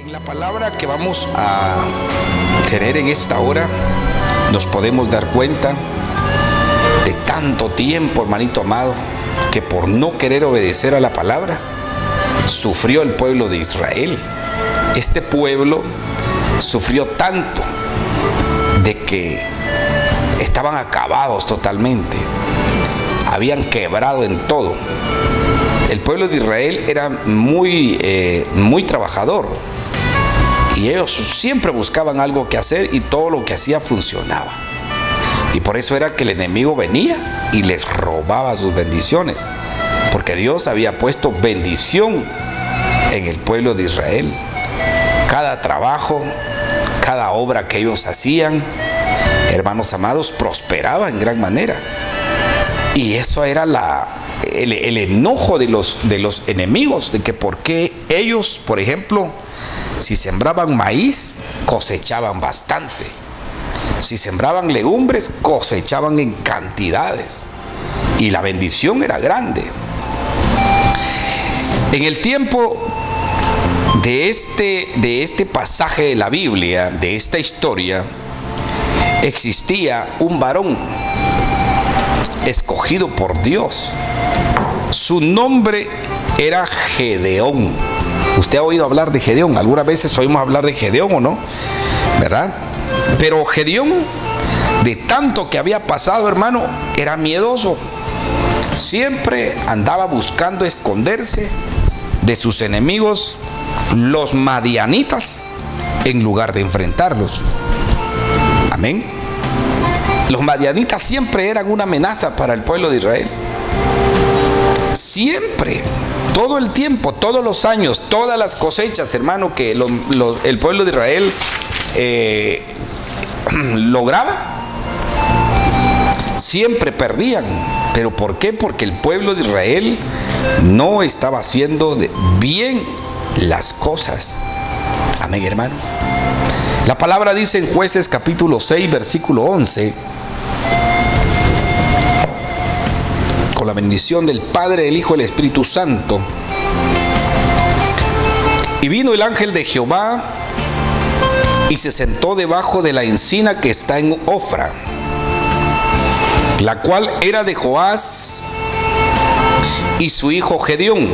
En la palabra que vamos a tener en esta hora, nos podemos dar cuenta de tanto tiempo, hermanito amado, que por no querer obedecer a la palabra, sufrió el pueblo de Israel. Este pueblo sufrió tanto de que estaban acabados totalmente, habían quebrado en todo. El pueblo de Israel era muy, eh, muy trabajador y ellos siempre buscaban algo que hacer y todo lo que hacía funcionaba. Y por eso era que el enemigo venía y les robaba sus bendiciones, porque Dios había puesto bendición en el pueblo de Israel. Cada trabajo, cada obra que ellos hacían, hermanos amados, prosperaba en gran manera. Y eso era la, el, enojo de los, de los enemigos, de que por qué ellos, por ejemplo, si sembraban maíz, cosechaban bastante. Si sembraban legumbres, cosechaban en cantidades. Y la bendición era grande. En el tiempo de este, de este pasaje de la Biblia, de esta historia, existía un varón escogido por Dios. Su nombre era Gedeón. Usted ha oído hablar de Gedeón. Algunas veces oímos hablar de Gedeón o no, ¿verdad? Pero Gedeón, de tanto que había pasado, hermano, era miedoso. Siempre andaba buscando esconderse de sus enemigos, los madianitas, en lugar de enfrentarlos. Amén. Los madianitas siempre eran una amenaza para el pueblo de Israel. Siempre, todo el tiempo, todos los años, todas las cosechas, hermano, que el pueblo de Israel eh, lograba, siempre perdían. ¿Pero por qué? Porque el pueblo de Israel no estaba haciendo bien las cosas. Amén, hermano. La palabra dice en jueces capítulo 6, versículo 11, con la bendición del Padre, del Hijo y del Espíritu Santo. Y vino el ángel de Jehová y se sentó debajo de la encina que está en Ofra, la cual era de Joás y su hijo Gedeón.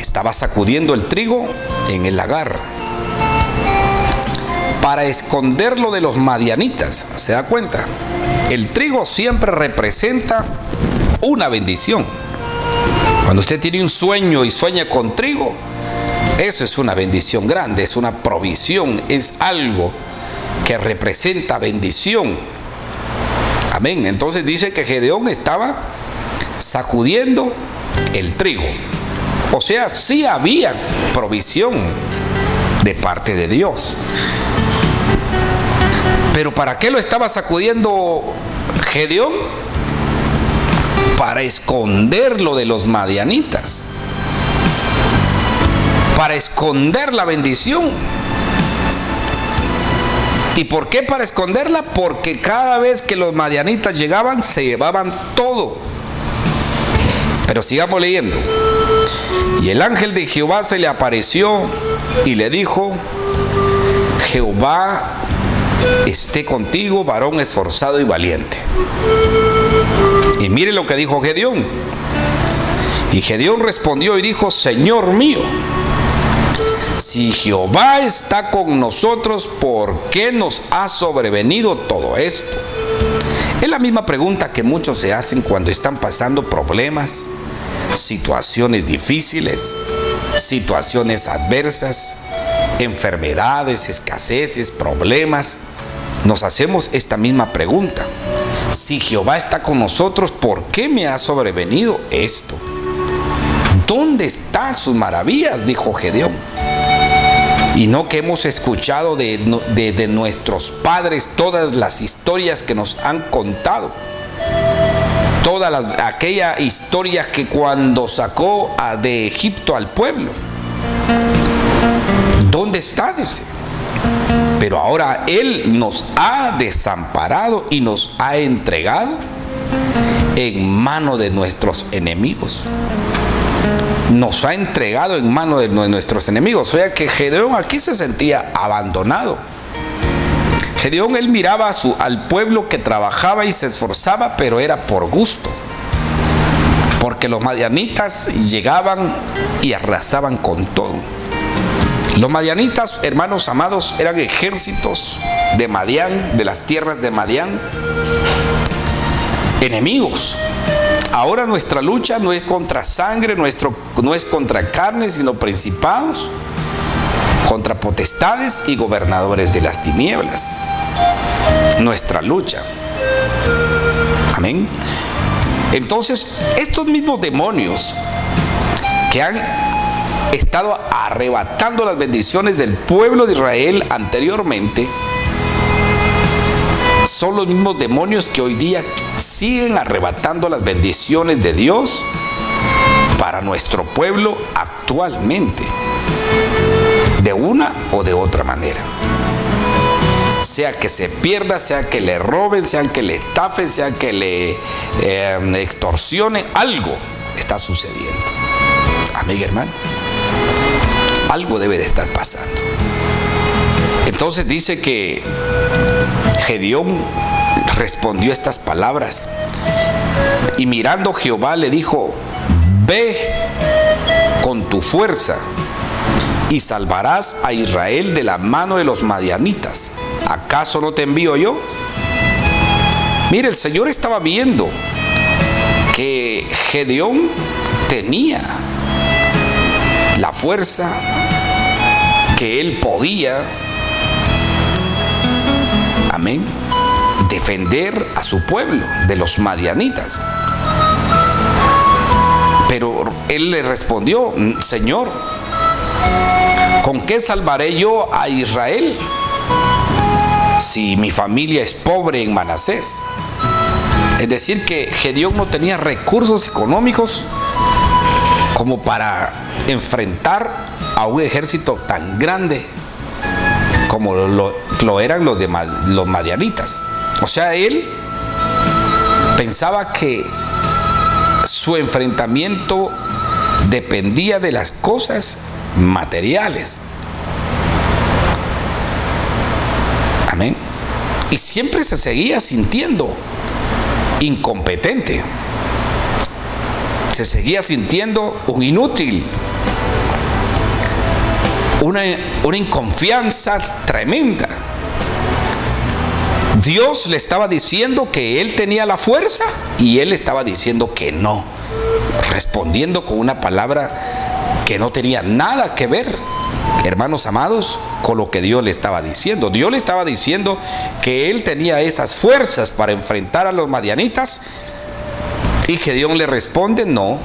Estaba sacudiendo el trigo en el lagar para esconderlo de los madianitas. ¿Se da cuenta? El trigo siempre representa una bendición. Cuando usted tiene un sueño y sueña con trigo, eso es una bendición grande, es una provisión, es algo que representa bendición. Amén. Entonces dice que Gedeón estaba sacudiendo el trigo. O sea, sí había provisión de parte de Dios. Pero ¿para qué lo estaba sacudiendo Gedeón? Para esconderlo de los madianitas. Para esconder la bendición. ¿Y por qué para esconderla? Porque cada vez que los madianitas llegaban se llevaban todo. Pero sigamos leyendo. Y el ángel de Jehová se le apareció y le dijo, Jehová esté contigo, varón esforzado y valiente. Y mire lo que dijo Gedeón. Y Gedeón respondió y dijo, Señor mío, si Jehová está con nosotros, ¿por qué nos ha sobrevenido todo esto? Es la misma pregunta que muchos se hacen cuando están pasando problemas, situaciones difíciles, situaciones adversas, enfermedades, escaseces, problemas nos hacemos esta misma pregunta. Si Jehová está con nosotros, ¿por qué me ha sobrevenido esto? ¿Dónde están sus maravillas? dijo Gedeón. Y no que hemos escuchado de, nuestros padres todas las historias que nos han contado. Todas las, aquellas historias que cuando sacó a, de Egipto al pueblo. ¿Dónde está? Dice. Pero ahora Él nos ha desamparado y nos ha entregado en mano de nuestros enemigos. nos ha entregado en manos de nuestros enemigos. O sea que Gedeón aquí se sentía abandonado. Gedeón él miraba al pueblo que trabajaba y se esforzaba, pero era por gusto. Porque los madianitas llegaban y arrasaban con todo. Los madianitas, hermanos amados, eran ejércitos de Madián, de las tierras de Madián, enemigos. Ahora nuestra lucha no es contra sangre, nuestro, no es contra carne, sino principados, contra potestades y gobernadores de las tinieblas. Nuestra lucha. Amén. Entonces, estos mismos demonios que han estado arrebatando las bendiciones del pueblo de Israel anteriormente, son los mismos demonios que hoy día siguen arrebatando las bendiciones de Dios para nuestro pueblo actualmente, de una o de otra manera. Sea que se pierda, sea que le roben, sea que le estafen, sea que le eh, extorsione, algo está sucediendo. Amiga hermano algo debe de estar pasando. Entonces dice que Gedeón respondió estas palabras y mirando Jehová le dijo, ve con tu fuerza y salvarás a Israel de la mano de los madianitas. ¿Acaso no te envío yo? Mire, el Señor estaba viendo que Gedeón tenía la fuerza, que él podía, amén, defender a su pueblo de los madianitas. Pero él le respondió, Señor, ¿con qué salvaré yo a Israel si mi familia es pobre en Manasés? Es decir, que Gedeón no tenía recursos económicos como para enfrentar a un ejército tan grande como lo, eran los, de, los madianitas. O sea, él pensaba que su enfrentamiento dependía de las cosas materiales. Amén. Y siempre se seguía sintiendo incompetente. Se seguía sintiendo un inútil, una, una inconfianza tremenda. Dios le estaba diciendo que él tenía la fuerza y él estaba diciendo que no, respondiendo con una palabra que no tenía nada que ver, hermanos amados, con lo que Dios le estaba diciendo. Dios le estaba diciendo que él tenía esas fuerzas para enfrentar a los madianitas y Dios le responde, no,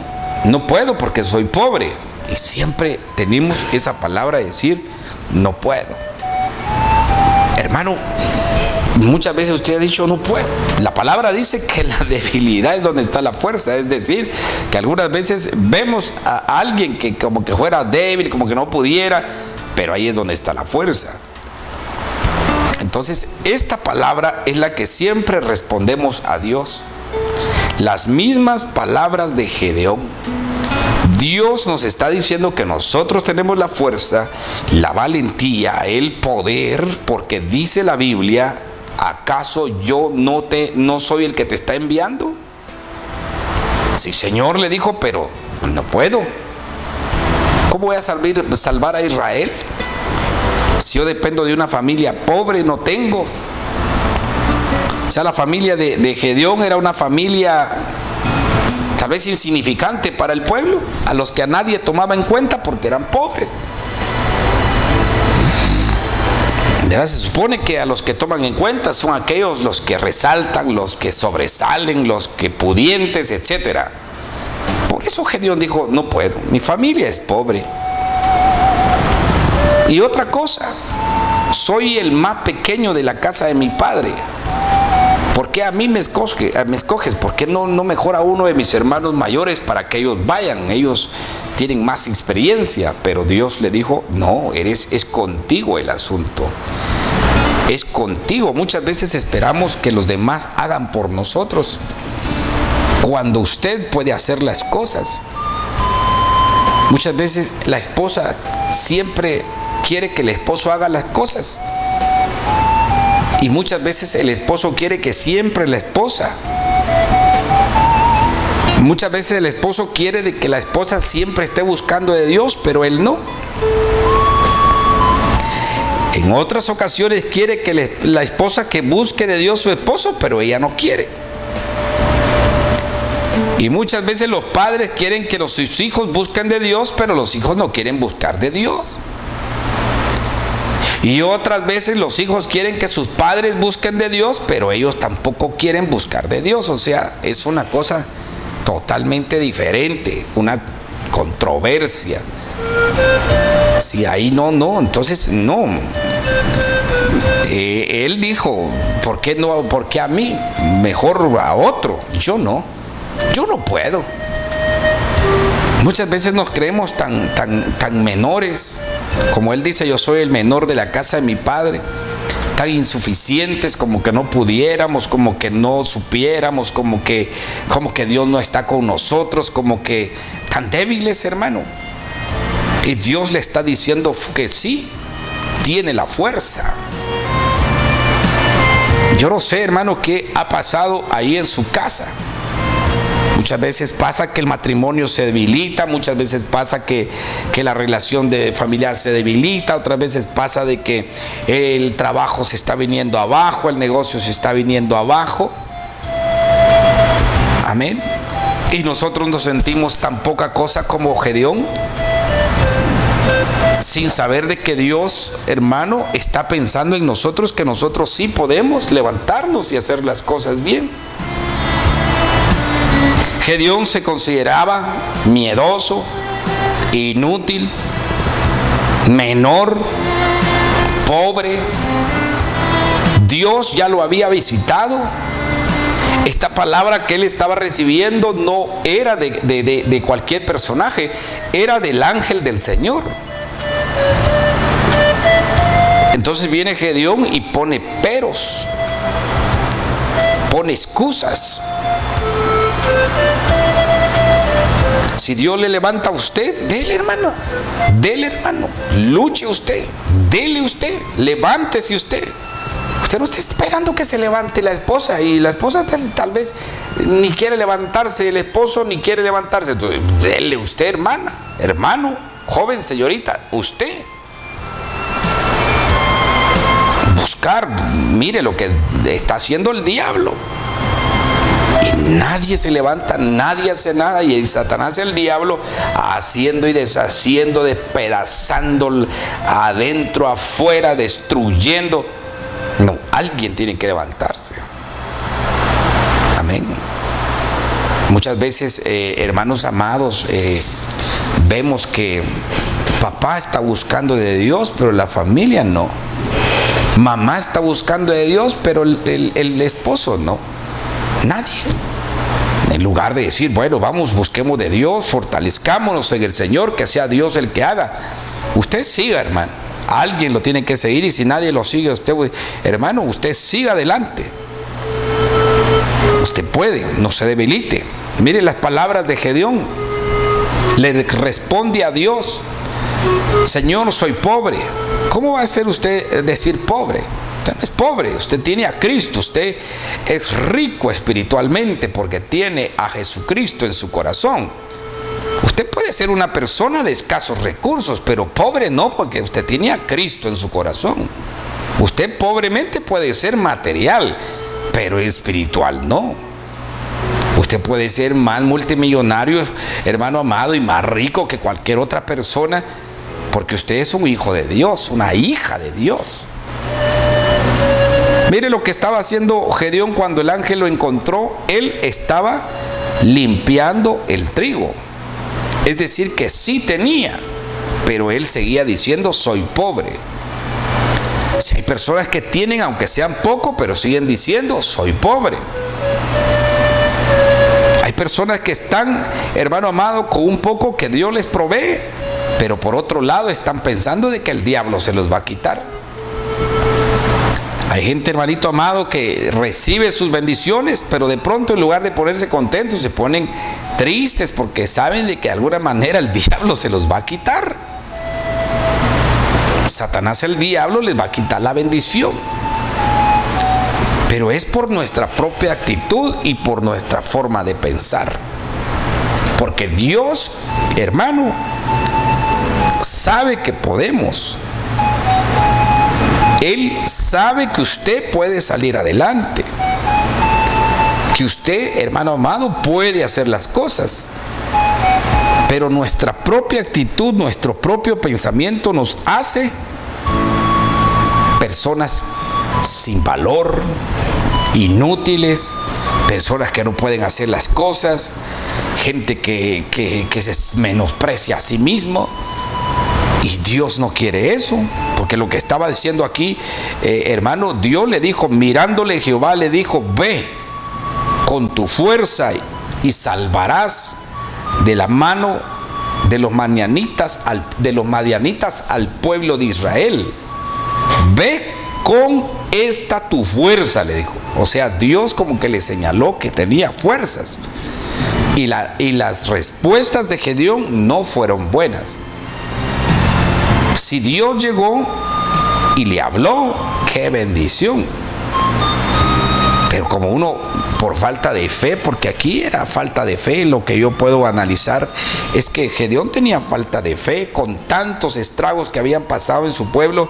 no puedo porque soy pobre. Y siempre tenemos esa palabra de decir, no puedo. Hermano, muchas veces usted ha dicho, no puedo. La palabra dice que la debilidad es donde está la fuerza. Es decir, que algunas veces vemos a alguien que como que fuera débil, como que no pudiera, pero ahí es donde está la fuerza. Entonces, esta palabra es la que siempre respondemos a Dios. Las mismas palabras de Gedeón Dios nos está diciendo que nosotros tenemos la fuerza, la valentía, el poder, porque dice la Biblia, ¿acaso yo no te no soy el que te está enviando? Sí, Señor le dijo, pero no puedo. ¿Cómo voy a salvar a Israel? Si yo dependo de una familia pobre, no tengo. O sea, la familia de, de Gedeón era una familia tal vez insignificante para el pueblo, a los que a nadie tomaba en cuenta porque eran pobres. Se supone que a los que toman en cuenta son aquellos los que resaltan, los que sobresalen, los que pudientes, etc. Por eso Gedeón dijo, no puedo, mi familia es pobre. Y otra cosa, soy el más pequeño de la casa de mi padre. ¿Por qué a mí me, me escoges? ¿Por qué no, no mejor a uno de mis hermanos mayores para que ellos vayan? Ellos tienen más experiencia, pero Dios le dijo, no, eres, es contigo el asunto. Es contigo. Muchas veces esperamos que los demás hagan por nosotros cuando usted puede hacer las cosas. Muchas veces la esposa siempre quiere que el esposo haga las cosas. Y muchas veces el esposo quiere que siempre la esposa. Muchas veces el esposo quiere de que la esposa siempre esté buscando de Dios, pero él no. En otras ocasiones quiere que la esposa que busque de Dios su esposo, pero ella no quiere. Y muchas veces los padres quieren que los, hijos busquen de Dios, pero los hijos no quieren buscar de Dios. Y otras veces los hijos quieren que sus padres busquen de Dios, pero ellos tampoco quieren buscar de Dios. O sea, es una cosa totalmente diferente, una controversia. Si ahí no, no, entonces no. Eh, él dijo, ¿por qué no? ¿Por qué a mí? Mejor a otro. Yo no. Yo no puedo. Muchas veces nos creemos tan, tan, tan menores como él dice, yo soy el menor de la casa de mi padre. Tan insuficientes como que no pudiéramos, como que no supiéramos, como que, como que Dios no está con nosotros, como que tan débiles, hermano. Y Dios le está diciendo que sí, tiene la fuerza. Yo no sé, hermano, qué ha pasado ahí en su casa. Muchas veces pasa que el matrimonio se debilita, muchas veces pasa que, la relación de familiar se debilita, otras veces pasa de que el trabajo se está viniendo abajo, el negocio se está viniendo abajo. Amén. Y nosotros nos sentimos tan poca cosa como Gedeón, sin saber de que Dios, hermano, está pensando en nosotros, que nosotros sí podemos levantarnos y hacer las cosas bien. Gedeón se consideraba miedoso, inútil, menor, pobre. Dios ya lo había visitado. Esta palabra que él estaba recibiendo no era de, de cualquier personaje, era del ángel del Señor. Entonces viene Gedeón y pone peros, pone excusas. Si Dios le levanta a usted, dele hermano, dele hermano, luche usted, dele usted, levántese usted. Usted no está esperando que se levante la esposa y la esposa tal, vez ni quiere levantarse, el esposo ni quiere levantarse. Entonces, dele usted hermana, hermano, joven, señorita, usted. Buscar, mire lo que está haciendo el diablo nadie se levanta, nadie hace nada y el Satanás el diablo haciendo y deshaciendo, despedazando adentro, afuera, destruyendo. No, alguien tiene que levantarse. Amén. Muchas veces, eh, hermanos amados, eh, vemos que papá está buscando de Dios, pero la familia no. Mamá está buscando de Dios, pero el esposo no. Nadie. En lugar de decir, bueno, vamos, busquemos de Dios, fortalezcámonos en el Señor, que sea Dios el que haga. Usted siga, hermano. Alguien lo tiene que seguir y si nadie lo sigue, usted, hermano, usted siga adelante. Usted puede, no se debilite. Mire las palabras de Gedeón. Le responde a Dios, Señor, soy pobre. ¿Cómo va a ser usted decir pobre? No es pobre, usted tiene a Cristo, usted es rico espiritualmente porque tiene a Jesucristo en su corazón. Usted puede ser una persona de escasos recursos, pero pobre no porque usted tiene a Cristo en su corazón. Usted pobremente puede ser material, pero espiritual no. Usted puede ser más multimillonario, hermano amado, y más rico que cualquier otra persona, porque usted es un hijo de Dios, una hija de Dios. Mire lo que estaba haciendo Gedeón cuando el ángel lo encontró. Él estaba limpiando el trigo. Es decir, que sí tenía, pero él seguía diciendo, soy pobre. Si hay personas que tienen, aunque sean poco, pero siguen diciendo, soy pobre. Hay personas que están, hermano amado, con un poco que Dios les provee, pero por otro lado están pensando de que el diablo se los va a quitar. Hay gente, hermanito amado, que recibe sus bendiciones, pero de pronto en lugar de ponerse contentos, se ponen tristes porque saben de que de alguna manera el diablo se los va a quitar. Satanás el diablo les va a quitar la bendición. Pero es por nuestra propia actitud y por nuestra forma de pensar. Porque Dios, hermano, sabe que podemos. Él sabe que usted puede salir adelante. Que usted, hermano amado, puede hacer las cosas. Pero nuestra propia actitud, nuestro propio pensamiento nos hace personas sin valor, inútiles, personas que no pueden hacer las cosas, gente que, se menosprecia a sí mismo. Y Dios no quiere eso, porque lo que estaba diciendo aquí, eh, hermano, Dios le dijo, mirándole Jehová le dijo, ve con tu fuerza y salvarás de la mano de los manianitas, de los madianitas al pueblo de Israel. Ve con esta tu fuerza, le dijo. O sea, Dios como que le señaló que tenía fuerzas. Y, la, y las respuestas de Gedeón no fueron buenas. Si Dios llegó y le habló, qué bendición. Pero como uno, por falta de fe, porque aquí era falta de fe, lo que yo puedo analizar es que Gedeón tenía falta de fe con tantos estragos que habían pasado en su pueblo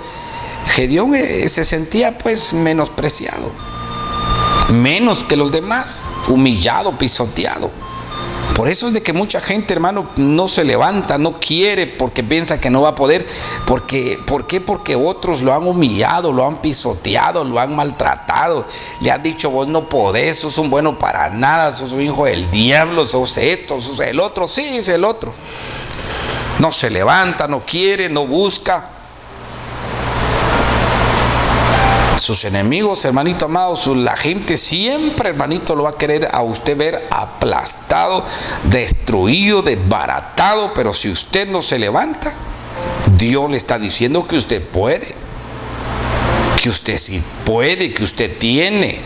Gedeón eh, se sentía pues menospreciado, menos que los demás, humillado, pisoteado. Por eso es de que mucha gente, hermano, no se levanta, no quiere porque piensa que no va a poder. Porque, ¿Por qué? Porque otros lo han humillado, lo han pisoteado, lo han maltratado. Le han dicho, vos no podés, sos un bueno para nada, sos un hijo del diablo, sos esto, sos el otro. Sí, es el otro. No se levanta, no quiere, no busca. Sus enemigos, hermanito amado, la gente siempre, hermanito, lo va a querer a usted ver aplastado, destruido, desbaratado, pero si usted no se levanta, Dios le está diciendo que usted puede, que usted sí puede, que usted tiene.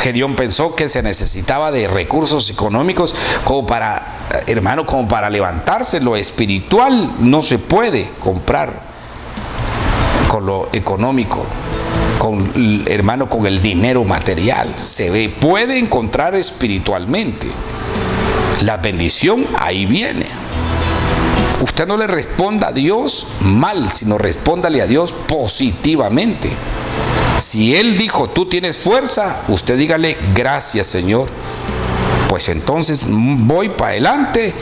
Gedeón pensó que se necesitaba de recursos económicos como para, hermano, como para levantarse. Lo espiritual no se puede comprar con lo económico, con hermano, con el dinero material. Se ve, puede encontrar espiritualmente. La bendición ahí viene. Usted no le responda a Dios mal, sino respóndale a Dios positivamente. Si Él dijo, tú tienes fuerza, usted dígale, gracias Señor. Pues entonces voy para adelante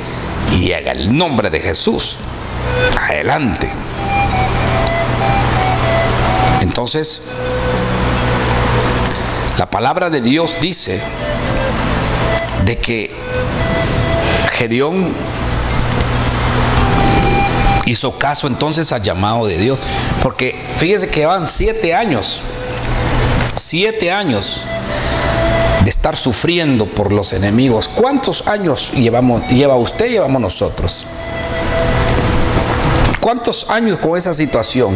y haga el nombre de Jesús. Adelante. Entonces, la palabra de Dios dice de que Gedeón hizo caso entonces al llamado de Dios. Porque fíjese que van siete años, siete años de estar sufriendo por los enemigos. ¿Cuántos años llevamos, lleva usted llevamos nosotros? ¿Cuántos años con esa situación?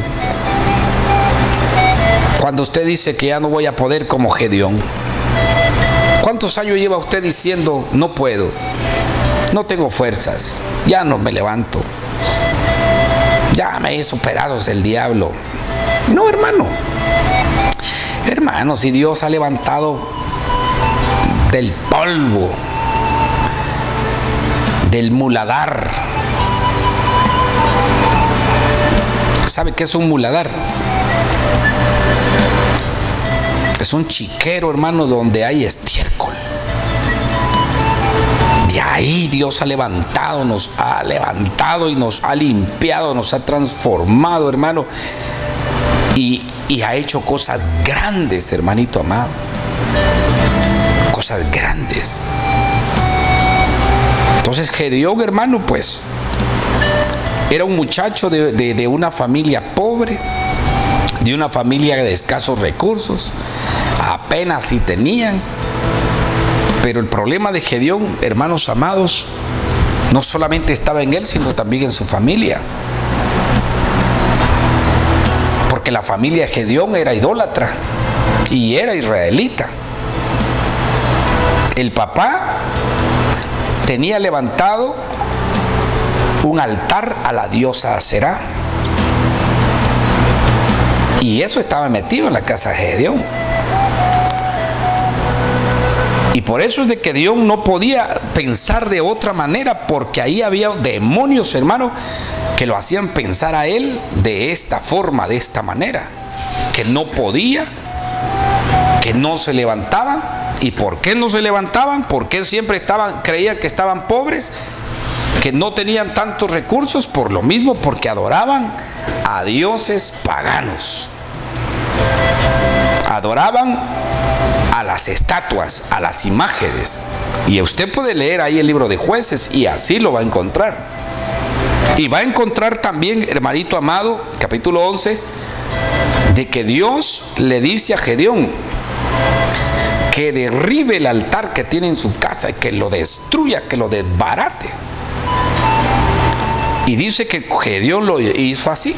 Cuando usted dice que ya no voy a poder como Gedeón. ¿Cuántos años lleva usted diciendo no puedo? No tengo fuerzas. Ya no me levanto. Ya me hizo pedazos el diablo. No, hermano. Hermano, si Dios ha levantado del polvo, del muladar. ¿Sabe qué es un muladar? Es un chiquero, hermano, donde hay estiércol. De ahí Dios ha levantado, nos ha levantado y nos ha limpiado, nos ha transformado, hermano. Y, y ha hecho cosas grandes, hermanito amado. Cosas grandes. Entonces Gedeón, hermano, pues era un muchacho de, de una familia pobre de una familia de escasos recursos, apenas si tenían. Pero el problema de Gedeón, hermanos amados, no solamente estaba en él, sino también en su familia. Porque la familia de Gedeón era idólatra y era israelita. el papá tenía levantado un altar a la diosa Será. Y eso estaba metido en la casa de Gedeón. Y por eso es de que Dios no podía pensar de otra manera, porque ahí había demonios, hermano, que lo hacían pensar a él de esta forma, de esta manera, que no podía, que no se levantaban. ¿Y por qué no se levantaban? Porque siempre estaban, creían que estaban pobres, que no tenían tantos recursos, por lo mismo, porque adoraban a dioses paganos. Adoraban a las estatuas, a las imágenes. Y usted puede leer ahí el libro de jueces y así lo va a encontrar. Y va a encontrar también, hermanito amado, capítulo 11, de que Dios le dice a Gedeón que derribe el altar que tiene en su casa, que lo destruya, que lo desbarate. Y dice que Gedeón lo hizo así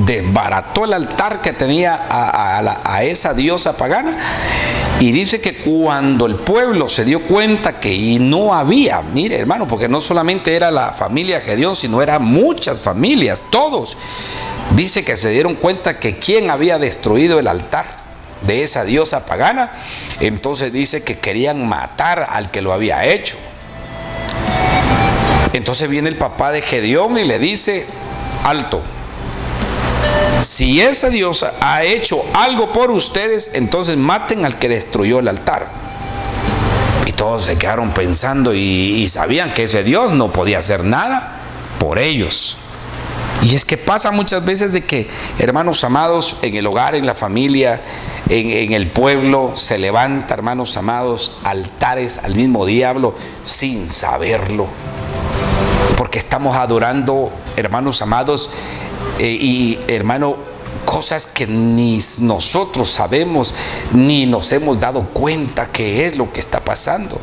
desbarató el altar que tenía a, esa diosa pagana y dice que cuando el pueblo se dio cuenta que no había, mire hermano, porque no solamente era la familia Gedeón, sino eran muchas familias, todos, dice que se dieron cuenta que quien había destruido el altar de esa diosa pagana, entonces dice que querían matar al que lo había hecho. Entonces viene el papá de Gedeón y le dice, alto, si esa diosa ha hecho algo por ustedes, entonces maten al que destruyó el altar. Y todos se quedaron pensando y, sabían que ese Dios no podía hacer nada por ellos. Y es que pasa muchas veces de que, hermanos amados, en el hogar, en la familia, en, en, el pueblo, se levanta, hermanos amados, altares al mismo diablo sin saberlo. Porque estamos adorando, hermanos amados, eh, y hermano, cosas que ni nosotros sabemos, ni nos hemos dado cuenta que es lo que está pasando.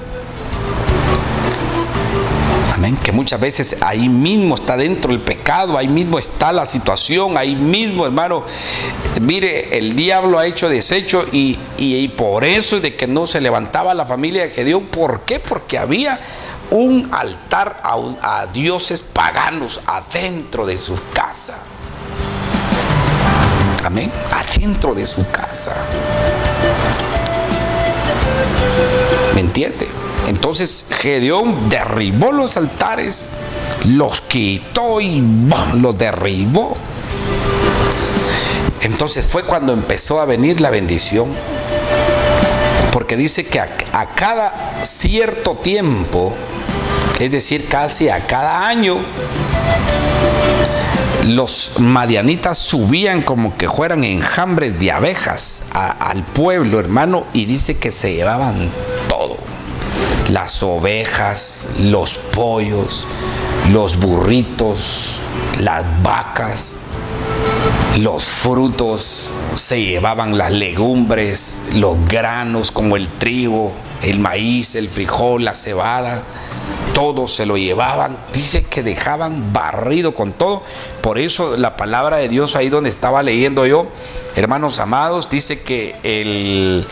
Amén. Que muchas veces ahí mismo está dentro el pecado, ahí mismo está la situación, ahí mismo, hermano. Mire, el diablo ha hecho desecho y, y, por eso es de que no se levantaba la familia de Gedeón. ¿Por qué? Porque había un altar a, a dioses paganos adentro de su casa. Adentro de su casa. ¿Me entiende? Entonces Gedeón derribó los altares, los quitó y los derribó. Entonces fue cuando empezó a venir la bendición. Porque dice que a cada cierto tiempo, es decir, casi a cada año, los madianitas subían como que fueran enjambres de abejas al pueblo, hermano, y dice que se llevaban todo. Las ovejas, los pollos, los burritos, las vacas, los frutos, se llevaban las legumbres, los granos como el trigo, el maíz, el frijol, la cebada todo se lo llevaban, dice que dejaban barrido con todo. Por eso la palabra de Dios ahí donde estaba leyendo yo, hermanos amados, dice que el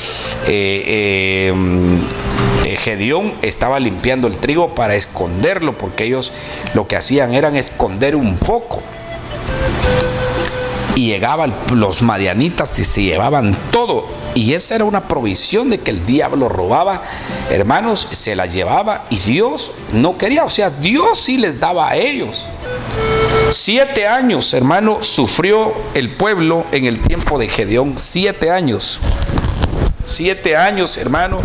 eh, eh, Gedeón estaba limpiando el trigo para esconderlo, porque ellos lo que hacían eran esconder un poco y llegaban los madianitas y se llevaban todo. Y esa era una provisión de que el diablo robaba, hermanos, se la llevaba y Dios no quería, o sea, Dios sí les daba a ellos. Siete años, hermano, sufrió el pueblo en el tiempo de Gedeón. Siete años. Siete años, hermano.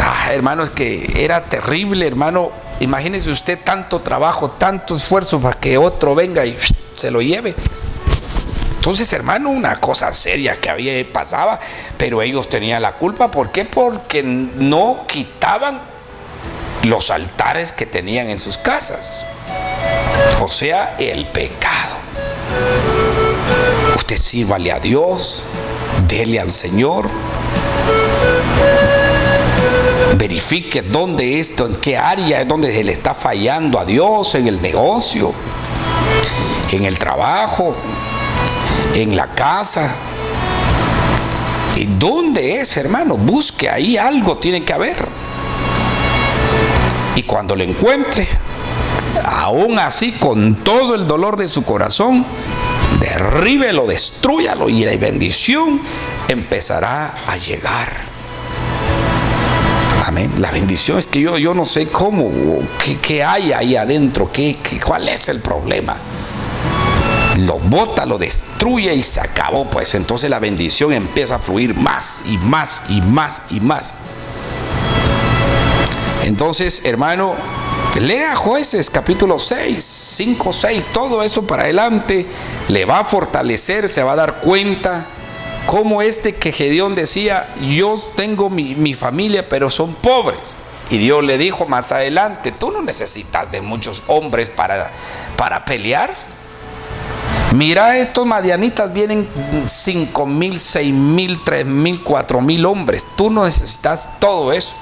Ah, hermano, es que era terrible, hermano. Imagínese usted tanto trabajo, tanto esfuerzo para que otro venga y se lo lleve. Entonces, hermano, una cosa seria que había pasaba, pero ellos tenían la culpa. ¿Por qué? Porque no quitaban los altares que tenían en sus casas. O sea, el pecado. Usted sírvale a Dios, dele al Señor. Verifique dónde esto, en qué área es donde se le está fallando a Dios, en el negocio, en el trabajo, en la casa. ¿Y dónde es, hermano? Busque ahí algo, tiene que haber. Y cuando lo encuentre, aún así con todo el dolor de su corazón, derríbelo, destruyalo y la bendición empezará a llegar. Amén. La bendición es que yo, yo no sé cómo, qué, hay ahí adentro, qué, cuál es el problema. Lo bota, lo destruye y se acabó. Pues entonces la bendición empieza a fluir más y más y más y más. Entonces, hermano, Lea jueces capítulo 6, 5, 6, todo eso para adelante le va a fortalecer, se va a dar cuenta cómo este que Gedeón decía, yo tengo mi, familia, pero son pobres. Y Dios le dijo más adelante, tú no necesitas de muchos hombres para, para pelear. Mira, estos madianitas vienen 5 mil, 6 mil, 3 mil, 4 mil hombres. Tú no necesitas todo eso.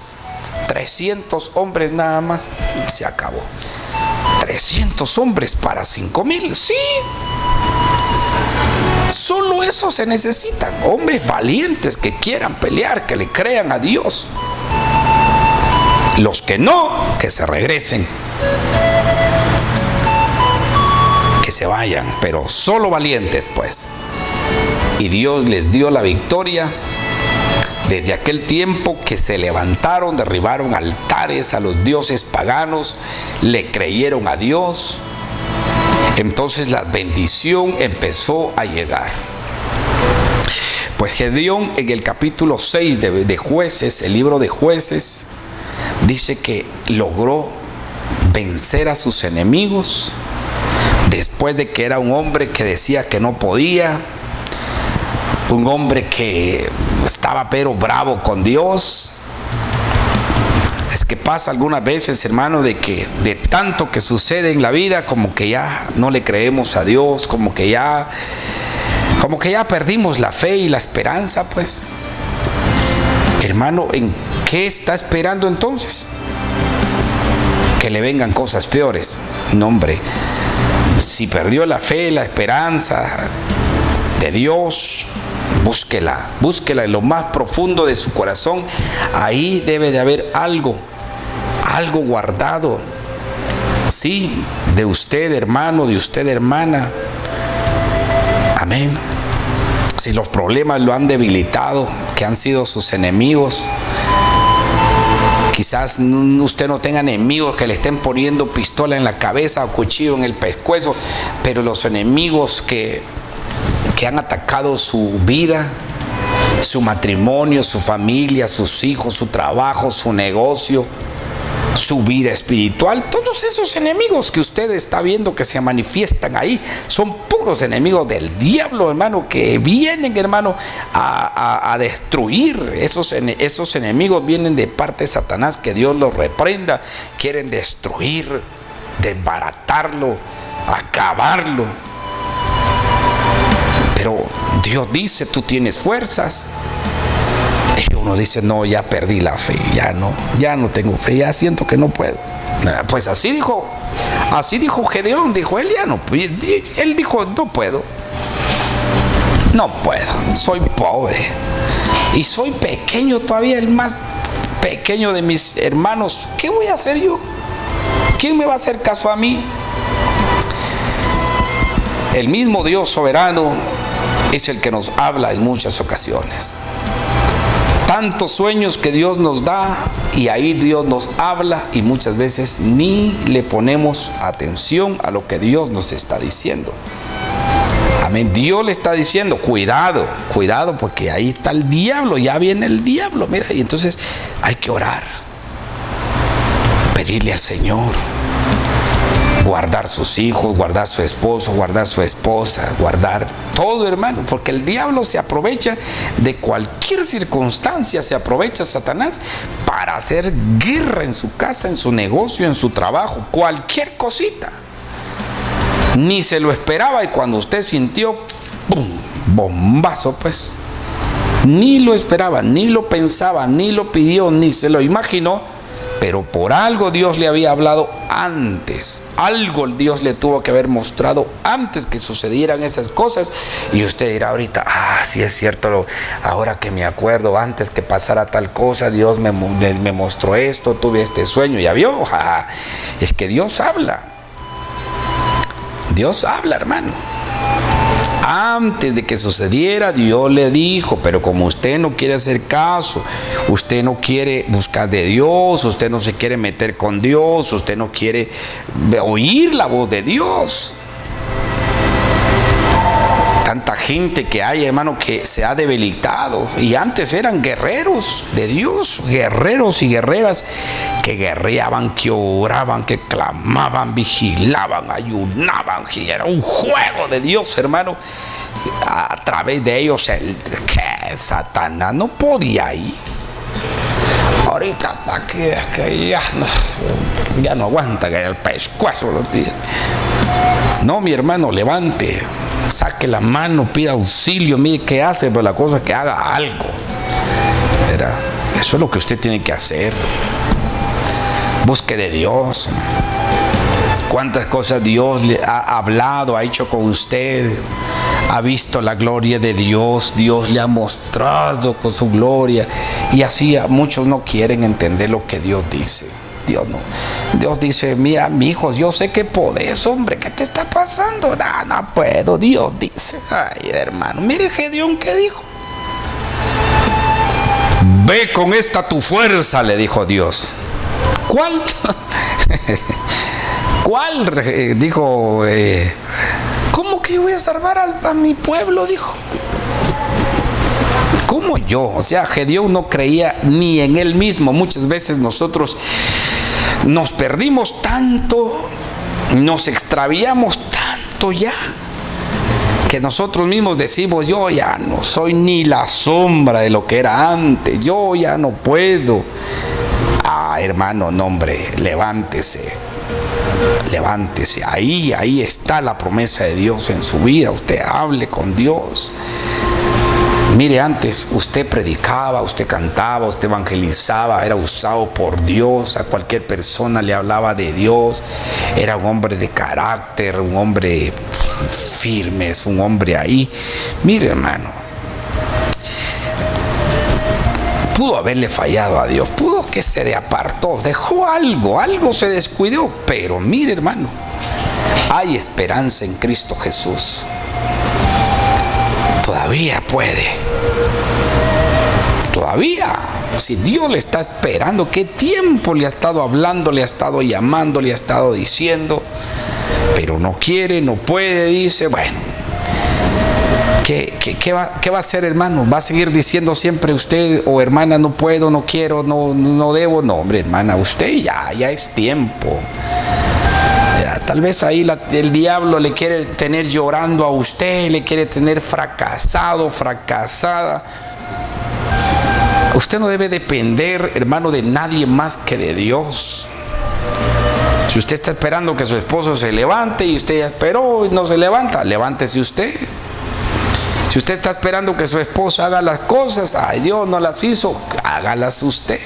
300 hombres nada más, se acabó. 300 hombres para 5 mil, sí. Solo eso se necesitan. Hombres valientes que quieran pelear, que le crean a Dios. Los que no, que se regresen. Se vayan, pero solo valientes pues. Y Dios les dio la victoria desde aquel tiempo que se levantaron, derribaron altares a los dioses paganos, le creyeron a Dios, entonces la bendición empezó a llegar. Pues Gedeón en el capítulo 6 de, de, jueces, el libro de jueces, dice que logró vencer a sus enemigos después de que era un hombre que decía que no podía, un hombre que estaba pero bravo con Dios. Es que pasa algunas veces, hermano, de que de tanto que sucede en la vida, como que ya no le creemos a Dios, como que ya, como que ya perdimos la fe y la esperanza, pues. Hermano, ¿en qué está esperando entonces? Que le vengan cosas peores. No, hombre, si perdió la fe, la esperanza de Dios, búsquela, búsquela en lo más profundo de su corazón. Ahí debe de haber algo, algo guardado. Sí, de usted hermano, de usted hermana. Amén. Si los problemas lo han debilitado, que han sido sus enemigos, Quizás usted no tenga enemigos que le estén poniendo pistola en la cabeza o cuchillo en el pescuezo, pero los enemigos que que han atacado su vida, su matrimonio, su familia, sus hijos, su trabajo, su negocio, su vida espiritual. Todos esos enemigos que usted está viendo que se manifiestan ahí son puros enemigos del diablo, hermano, que vienen, hermano, a, destruir. Esos, esos enemigos vienen de parte de Satanás, que Dios los reprenda. Quieren destruir, desbaratarlo, acabarlo. Pero Dios dice, tú tienes fuerzas. Uno dice, no, ya perdí la fe, ya no, ya no tengo fe, ya siento que no puedo. Pues así dijo, así dijo Gedeón, dijo él ya no, él dijo, no puedo. No puedo, soy pobre. Y soy pequeño todavía, el más pequeño de mis hermanos. ¿Qué voy a hacer yo? ¿Quién me va a hacer caso a mí? El mismo Dios soberano es el que nos habla en muchas ocasiones. Tantos sueños que Dios nos da y ahí Dios nos habla y muchas veces ni le ponemos atención a lo que Dios nos está diciendo. Amén. Dios le está diciendo, cuidado, cuidado, porque ahí está el diablo, ya viene el diablo. Mira, y entonces hay que orar, pedirle al Señor, guardar sus hijos, guardar su esposo, guardar su esposa, guardar todo, hermano, porque el diablo se aprovecha de cualquier circunstancia, se aprovecha Satanás para hacer guerra en su casa, en su negocio, en su trabajo, cualquier cosita. Ni se lo esperaba y cuando usted sintió, ¡pum! bombazo, pues. Ni lo esperaba, ni lo pensaba, ni lo pidió, ni se lo imaginó pero por algo Dios le había hablado antes. Algo Dios le tuvo que haber mostrado antes que sucedieran esas cosas. Y usted dirá ahorita, ah, sí es cierto, ahora que me acuerdo, antes que pasara tal cosa, Dios me, me mostró esto, tuve este sueño, ya vio. es que Dios habla. Dios habla, hermano. Antes de que sucediera, Dios le dijo, pero como usted no quiere hacer caso, usted no quiere buscar de Dios, usted no se quiere meter con Dios, usted no quiere oír la voz de Dios tanta gente que hay, hermano, que se ha debilitado. Y antes eran guerreros de Dios, guerreros y guerreras que guerreaban, que oraban, que clamaban, vigilaban, ayunaban. Y era un juego de Dios, hermano. A través de ellos, el que Satanás no podía ir. Ahorita hasta que, ya, ya no aguanta que el pescuezo los días. No, mi hermano, levante saque la mano, pida auxilio, mire qué hace, pero la cosa es que haga algo. Eso es lo que usted tiene que hacer. Busque de Dios. Cuántas cosas Dios le ha hablado, ha hecho con usted. Ha visto la gloria de Dios, Dios le ha mostrado con su gloria. Y así muchos no quieren entender lo que Dios dice. Dios no. Dios dice, mira, mi hijo, yo sé que podés, hombre, ¿qué te está pasando? No, no puedo, Dios dice. Ay, hermano, mire Gedeón, ¿qué dijo? Ve con esta tu fuerza, le dijo Dios. ¿Cuál? ¿Cuál? Dijo, eh, ¿cómo que voy a salvar a, a mi pueblo? Dijo. ¿Cómo yo? O sea, Gedeón no creía ni en él mismo. Muchas veces nosotros nos perdimos tanto, nos extraviamos tanto ya, que nosotros mismos decimos, yo ya no soy ni la sombra de lo que era antes, yo ya no puedo. Ah, hermano, no levántese, levántese. Ahí, ahí está la promesa de Dios en su vida. Usted hable con Dios. Mire, antes usted predicaba, usted cantaba, usted evangelizaba, era usado por Dios, a cualquier persona le hablaba de Dios, era un hombre de carácter, un hombre firme, es un hombre ahí. Mire, hermano, pudo haberle fallado a Dios, pudo que se le apartó, dejó algo, algo se descuidó, pero mire, hermano, hay esperanza en Cristo Jesús todavía puede. Todavía. Si Dios le está esperando, ¿qué tiempo le ha estado hablando, le ha estado llamando, le ha estado diciendo? Pero no quiere, no puede, dice, bueno. ¿Qué, qué, va, ¿Qué, va, a hacer, hermano? ¿Va a seguir diciendo siempre usted o hermana, no puedo, no quiero, no, no debo? No, hombre, hermana, usted ya, ya es tiempo. Tal vez ahí el diablo le quiere tener llorando a usted, le quiere tener fracasado, fracasada. Usted no debe depender, hermano, de nadie más que de Dios. Si usted está esperando que su esposo se levante y usted ya esperó y no se levanta, levántese usted. Si usted está esperando que su esposo haga las cosas, ay Dios no las hizo, hágalas usted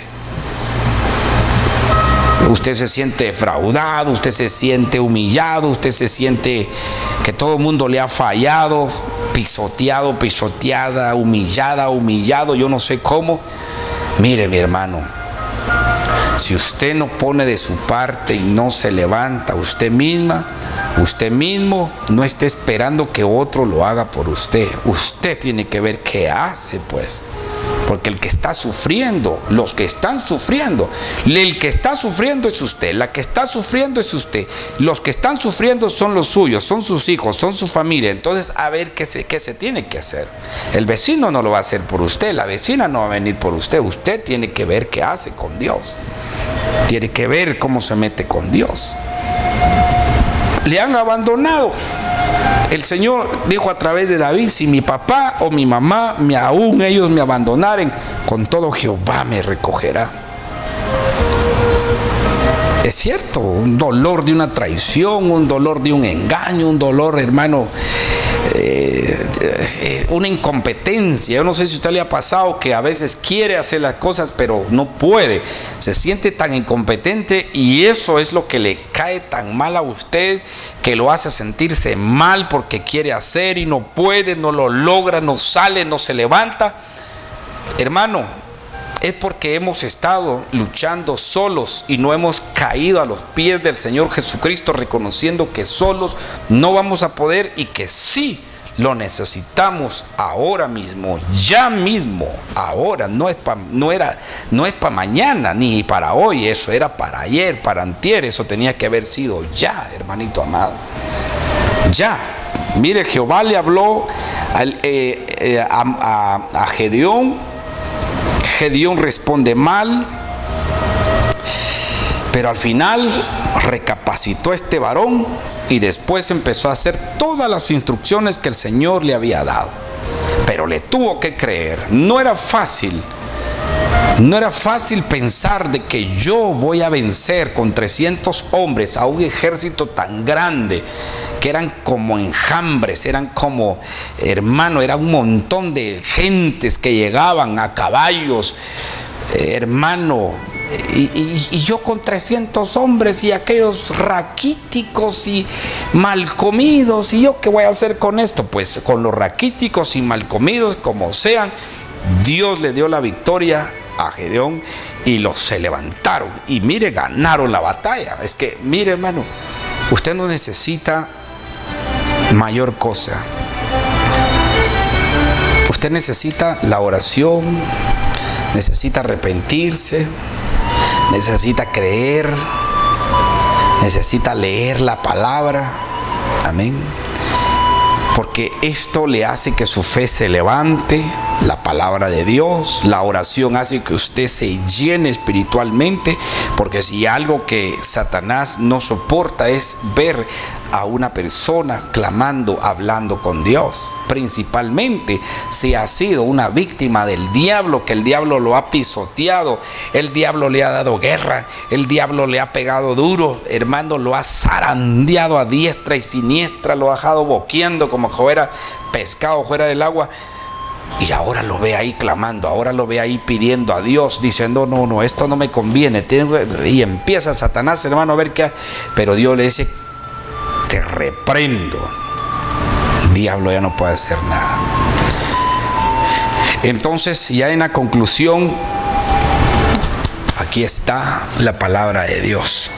usted se siente defraudado, usted se siente humillado, usted se siente que todo el mundo le ha fallado, pisoteado, pisoteada, humillada, humillado, yo no sé cómo. Mire mi hermano, si usted no pone de su parte y no se levanta usted misma, usted mismo no esté esperando que otro lo haga por usted. Usted tiene que ver qué hace, pues. Porque el que está sufriendo, los que están sufriendo, el que está sufriendo es usted, la que está sufriendo es usted. Los que están sufriendo son los suyos, son sus hijos, son su familia. Entonces, a ver qué se, qué se tiene que hacer. El vecino no lo va a hacer por usted, la vecina no va a venir por usted. Usted tiene que ver qué hace con Dios. Tiene que ver cómo se mete con Dios. Le han abandonado. El Señor dijo a través de David, si mi papá o mi mamá, me, aún ellos me abandonaren, con todo Jehová me recogerá. Es cierto, un dolor de una traición, un dolor de un engaño, un dolor, hermano, eh, una incompetencia. Yo no sé si a usted le ha pasado que a veces quiere hacer las cosas pero no puede. Se siente tan incompetente y eso es lo que le cae tan mal a usted que lo hace sentirse mal porque quiere hacer y no puede, no lo logra, no sale, no se levanta. Hermano, es porque hemos estado luchando solos y no hemos caído a los pies del Señor Jesucristo reconociendo que solos no vamos a poder y que sí lo necesitamos ahora mismo, ya mismo, ahora, no es para no era no es para mañana ni para hoy, eso era para ayer, para antier, eso tenía que haber sido ya, hermanito amado. Ya. Mire, Jehová le habló eh, eh, a, a Gedeón Gedeón responde mal, pero al final recapacitó este varón y después empezó a hacer todas las instrucciones que el Señor le había dado. Pero le tuvo que creer. No era fácil. No era fácil pensar de que yo voy a vencer con 300 hombres a un ejército tan grande que eran como enjambres, eran como, hermano, era un montón de gentes que llegaban a caballos, eh, hermano, y, yo con 300 hombres y aquellos raquíticos y mal comidos, ¿y yo qué voy a hacer con esto? Pues con los raquíticos y mal comidos, como sean, Dios le dio la victoria a Gedeón y los se levantaron. Y mire, ganaron la batalla. Es que, mire hermano, usted no necesita mayor cosa. Usted necesita la oración, necesita arrepentirse, necesita creer, necesita leer la palabra. Amén. Porque esto le hace que su fe se levante, la palabra de Dios, la oración hace que usted se llene espiritualmente, porque si algo que Satanás no soporta es ver a una persona clamando, hablando con Dios. Principalmente si ha sido una víctima del diablo, que el diablo lo ha pisoteado, el diablo le ha dado guerra, el diablo le ha pegado duro, hermano, lo ha zarandeado a diestra y siniestra, lo ha dejado boqueando como fuera pescado fuera del agua. Y ahora lo ve ahí clamando, ahora lo ve ahí pidiendo a Dios, diciendo, no, no, esto no me conviene. Y empieza Satanás, hermano, a ver qué. Pero Dios le dice, te reprendo. El diablo ya no puede hacer nada. Entonces, ya en la conclusión, aquí está la palabra de Dios.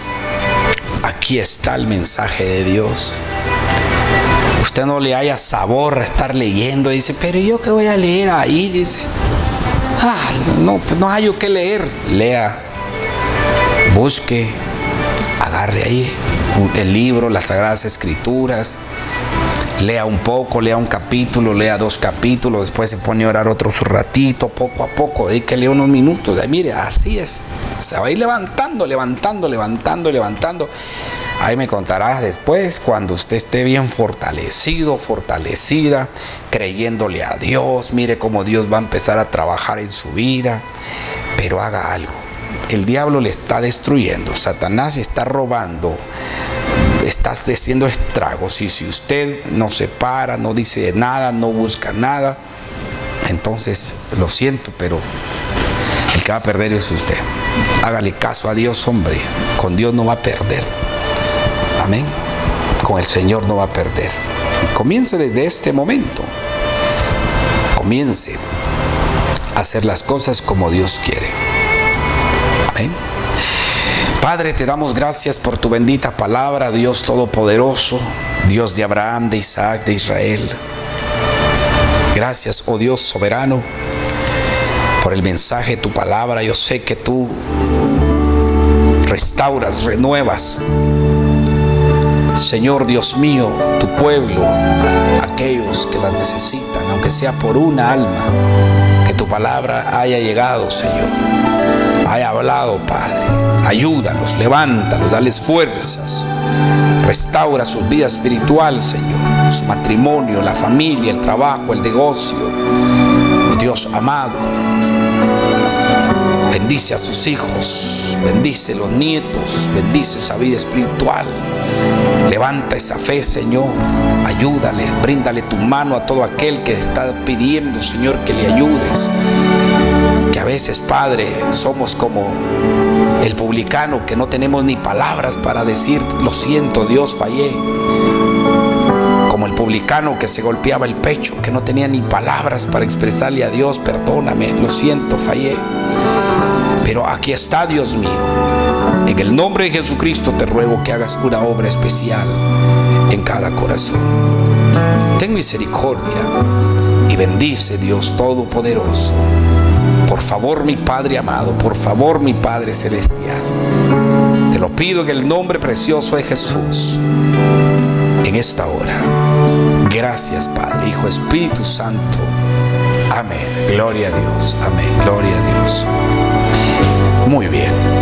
Aquí está el mensaje de Dios. Usted no le haya sabor a estar leyendo. Dice, pero yo qué voy a leer ahí. Dice, ah, no, pues no hay que leer. Lea, busque, agarre ahí el libro, las Sagradas Escrituras, lea un poco, lea un capítulo, lea dos capítulos, después se pone a orar otro su ratito, poco a poco, lea unos minutos. mire, así es. Se va a ir levantando, levantando, levantando, levantando. Ahí me contarás después cuando usted esté bien fortalecido, fortalecida, creyéndole a Dios. Mire cómo Dios va a empezar a trabajar en su vida. Pero haga algo el diablo le está destruyendo, Satanás está robando, está haciendo estragos. Y si usted no se para, no dice nada, no busca nada, entonces lo siento, pero el que va a perder es usted. Hágale caso a Dios, hombre. Con Dios no va a perder. Amén. Con el Señor no va a perder. Comience desde este momento. Comience a hacer las cosas como Dios quiere. Padre, te damos gracias por tu bendita palabra, Dios Todopoderoso, Dios de Abraham, de Isaac, de Israel. Gracias, oh Dios soberano, por el mensaje de tu palabra. Yo sé que tú restauras, renuevas. Señor Dios mío, tu pueblo, aquellos que la necesitan, aunque sea por una alma, que tu palabra haya llegado, Señor haya hablado, Padre. Ayúdalos, levántalos, dales fuerzas. Restaura su vida espiritual, Señor. Su matrimonio, la familia, el trabajo, el negocio. Dios amado. Bendice a sus hijos, bendice los nietos, bendice esa vida espiritual. Levanta esa fe, Señor. Ayúdale, bríndale tu mano a todo aquel que está pidiendo, Señor, que le ayudes. Que a veces, Padre, somos como el publicano que no tenemos ni palabras para decir, lo siento, Dios, fallé. Como el publicano que se golpeaba el pecho, que no tenía ni palabras para expresarle a Dios, perdóname, lo siento, fallé. Pero aquí está, Dios mío en el nombre de Jesucristo te ruego que hagas una obra especial en cada corazón. Ten misericordia y bendice Dios Todopoderoso. Por favor, mi Padre amado, por favor, mi Padre celestial. Te lo pido en el nombre precioso de Jesús en esta hora. Gracias, Padre, Hijo, Espíritu Santo. Amén. Gloria a Dios. Amén. Gloria a Dios. Muy bien.